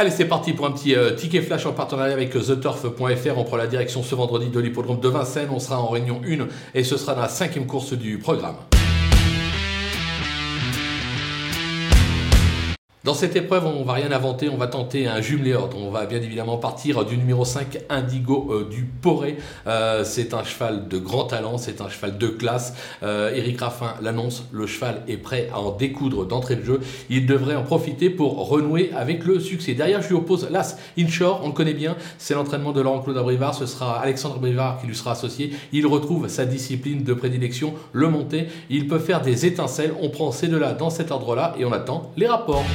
Allez, c'est parti pour un petit euh, ticket flash en partenariat avec TheTurf.fr. On prend la direction ce vendredi de l'hippodrome de Vincennes. On sera en réunion 1 et ce sera dans la cinquième course du programme. Dans cette épreuve, on va rien inventer, on va tenter un jumelé ordre. On va bien évidemment partir du numéro 5, Indigo euh, du Poré. Euh, c'est un cheval de grand talent, c'est un cheval de classe. Euh, Eric Raffin l'annonce, le cheval est prêt à en découdre d'entrée de jeu. Il devrait en profiter pour renouer avec le succès. Derrière, je lui oppose l'As Inshore, on le connaît bien, c'est l'entraînement de Laurent-Claude Abrivard. Ce sera Alexandre Abrivard qui lui sera associé. Il retrouve sa discipline de prédilection, le monté. Il peut faire des étincelles. On prend ces deux-là dans cet ordre-là et on attend les rapports.